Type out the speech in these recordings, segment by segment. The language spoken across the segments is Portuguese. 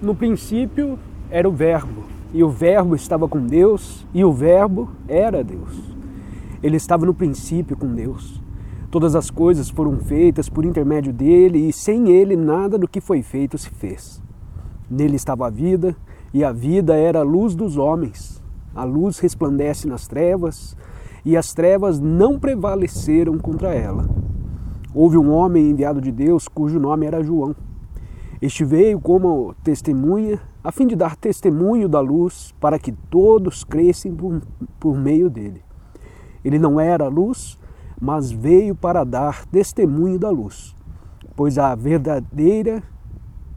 No princípio era o Verbo, e o Verbo estava com Deus, e o Verbo era Deus. Ele estava no princípio com Deus. Todas as coisas foram feitas por intermédio dele, e sem ele nada do que foi feito se fez. Nele estava a vida, e a vida era a luz dos homens. A luz resplandece nas trevas, e as trevas não prevaleceram contra ela. Houve um homem enviado de Deus cujo nome era João. Este veio como testemunha, a fim de dar testemunho da luz, para que todos crescem por, por meio dele. Ele não era luz, mas veio para dar testemunho da luz, pois a verdadeira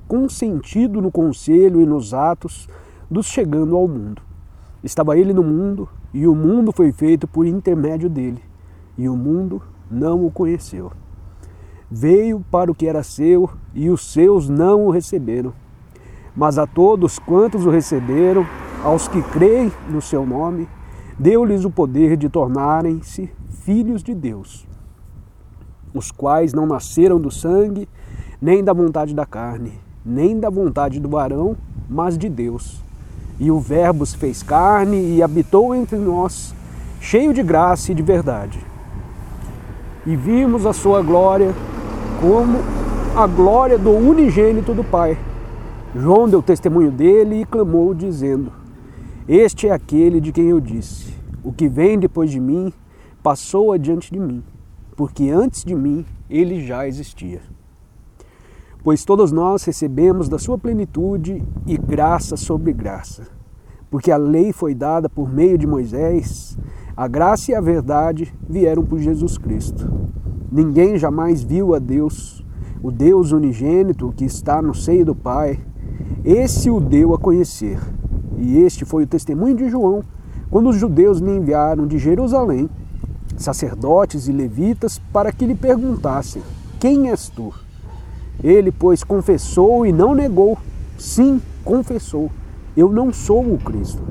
consentido no conselho e nos atos dos chegando ao mundo. Estava ele no mundo, e o mundo foi feito por intermédio dele, e o mundo não o conheceu. Veio para o que era seu e os seus não o receberam. Mas a todos quantos o receberam, aos que creem no seu nome, deu-lhes o poder de tornarem-se filhos de Deus, os quais não nasceram do sangue, nem da vontade da carne, nem da vontade do varão, mas de Deus. E o Verbo se fez carne e habitou entre nós, cheio de graça e de verdade. E vimos a sua glória como a glória do unigênito do Pai. João deu testemunho dele e clamou, dizendo: Este é aquele de quem eu disse: O que vem depois de mim passou adiante de mim, porque antes de mim ele já existia. Pois todos nós recebemos da sua plenitude e graça sobre graça. Porque a lei foi dada por meio de Moisés, a graça e a verdade vieram por Jesus Cristo. Ninguém jamais viu a Deus, o Deus unigênito que está no seio do Pai. Esse o deu a conhecer. E este foi o testemunho de João, quando os judeus lhe enviaram de Jerusalém sacerdotes e levitas para que lhe perguntassem: Quem és tu? Ele, pois, confessou e não negou. Sim, confessou. Eu não sou o Cristo.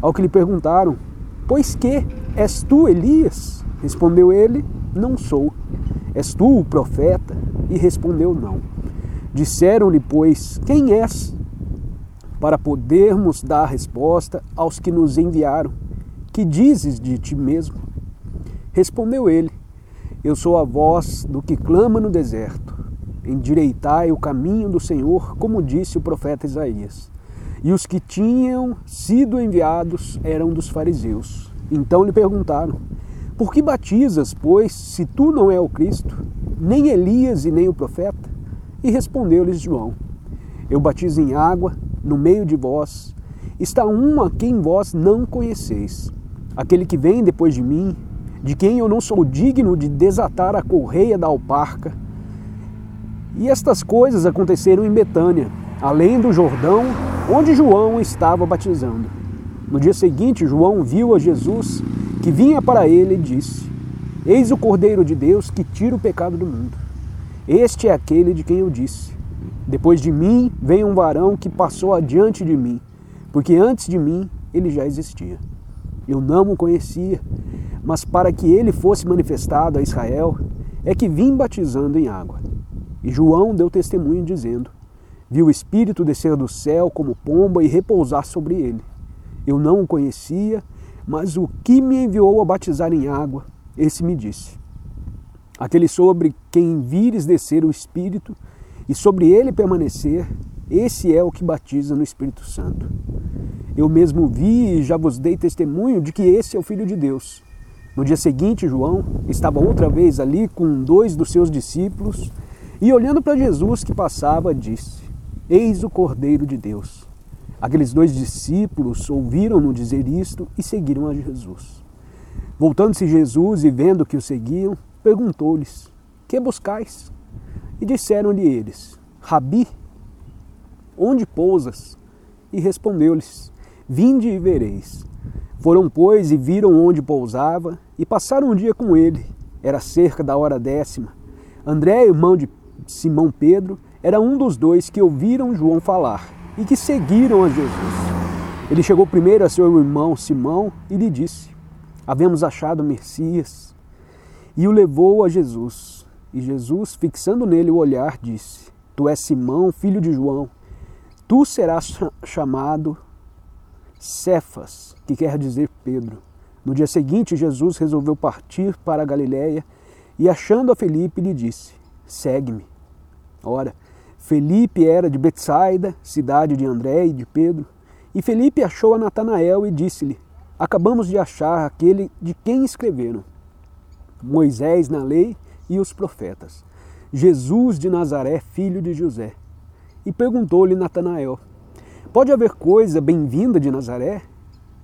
Ao que lhe perguntaram: Pois que? És tu Elias? Respondeu ele: Não sou. És tu o profeta? E respondeu: Não. Disseram-lhe, pois, quem és? Para podermos dar resposta aos que nos enviaram. Que dizes de ti mesmo? Respondeu ele: Eu sou a voz do que clama no deserto. Endireitai o caminho do Senhor, como disse o profeta Isaías. E os que tinham sido enviados eram dos fariseus. Então lhe perguntaram: por que batizas, pois, se tu não é o Cristo, nem Elias e nem o profeta? E respondeu-lhes João: Eu batizo em água, no meio de vós está um a quem vós não conheceis, aquele que vem depois de mim, de quem eu não sou digno de desatar a correia da alparca. E estas coisas aconteceram em Betânia, além do Jordão, onde João estava batizando. No dia seguinte, João viu a Jesus que vinha para ele e disse: Eis o Cordeiro de Deus que tira o pecado do mundo. Este é aquele de quem eu disse: Depois de mim vem um varão que passou adiante de mim, porque antes de mim ele já existia. Eu não o conhecia, mas para que ele fosse manifestado a Israel, é que vim batizando em água. E João deu testemunho dizendo: Viu o Espírito descer do céu como pomba e repousar sobre ele. Eu não o conhecia, mas o que me enviou a batizar em água, esse me disse: Aquele sobre quem vires descer o Espírito e sobre ele permanecer, esse é o que batiza no Espírito Santo. Eu mesmo vi e já vos dei testemunho de que esse é o Filho de Deus. No dia seguinte, João estava outra vez ali com dois dos seus discípulos e, olhando para Jesus que passava, disse: Eis o Cordeiro de Deus Aqueles dois discípulos ouviram-no dizer isto e seguiram a Jesus. Voltando-se Jesus e vendo que o seguiam, perguntou-lhes: Que buscais? E disseram-lhe eles: Rabi, onde pousas? E respondeu-lhes: Vinde e vereis. Foram, pois, e viram onde pousava, e passaram um dia com ele. Era cerca da hora décima. André, irmão de Simão Pedro, era um dos dois que ouviram João falar e que seguiram a Jesus. Ele chegou primeiro a seu irmão Simão e lhe disse: Havemos achado Messias. E o levou a Jesus. E Jesus, fixando nele o olhar, disse: Tu és Simão, filho de João. tu serás chamado Cefas, que quer dizer Pedro. No dia seguinte, Jesus resolveu partir para a Galiléia e, achando a Felipe, lhe disse: Segue-me. Ora, Felipe era de Betsaida, cidade de André e de Pedro, e Felipe achou a Natanael e disse-lhe: Acabamos de achar aquele de quem escreveram Moisés na lei e os profetas, Jesus de Nazaré, filho de José. E perguntou-lhe Natanael: Pode haver coisa bem-vinda de Nazaré?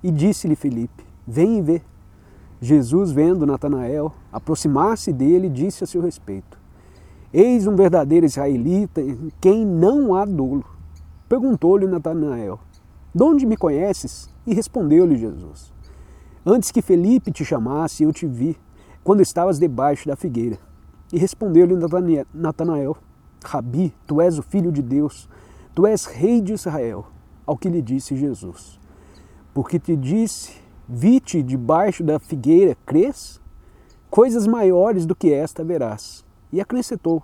E disse-lhe Felipe: Vem e vê. Jesus, vendo Natanael, aproximar-se dele, disse a seu respeito: Eis um verdadeiro israelita em quem não há dolo. Perguntou-lhe Natanael: De onde me conheces? E respondeu-lhe Jesus: Antes que Felipe te chamasse, eu te vi, quando estavas debaixo da figueira. E respondeu-lhe Natanael: Rabi, tu és o filho de Deus, tu és rei de Israel. Ao que lhe disse Jesus: Porque te disse, vi-te debaixo da figueira, crês? Coisas maiores do que esta verás. E acrescentou: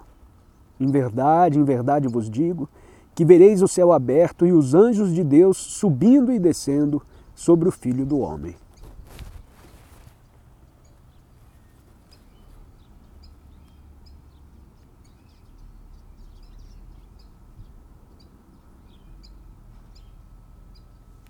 Em verdade, em verdade vos digo, que vereis o céu aberto e os anjos de Deus subindo e descendo sobre o Filho do Homem.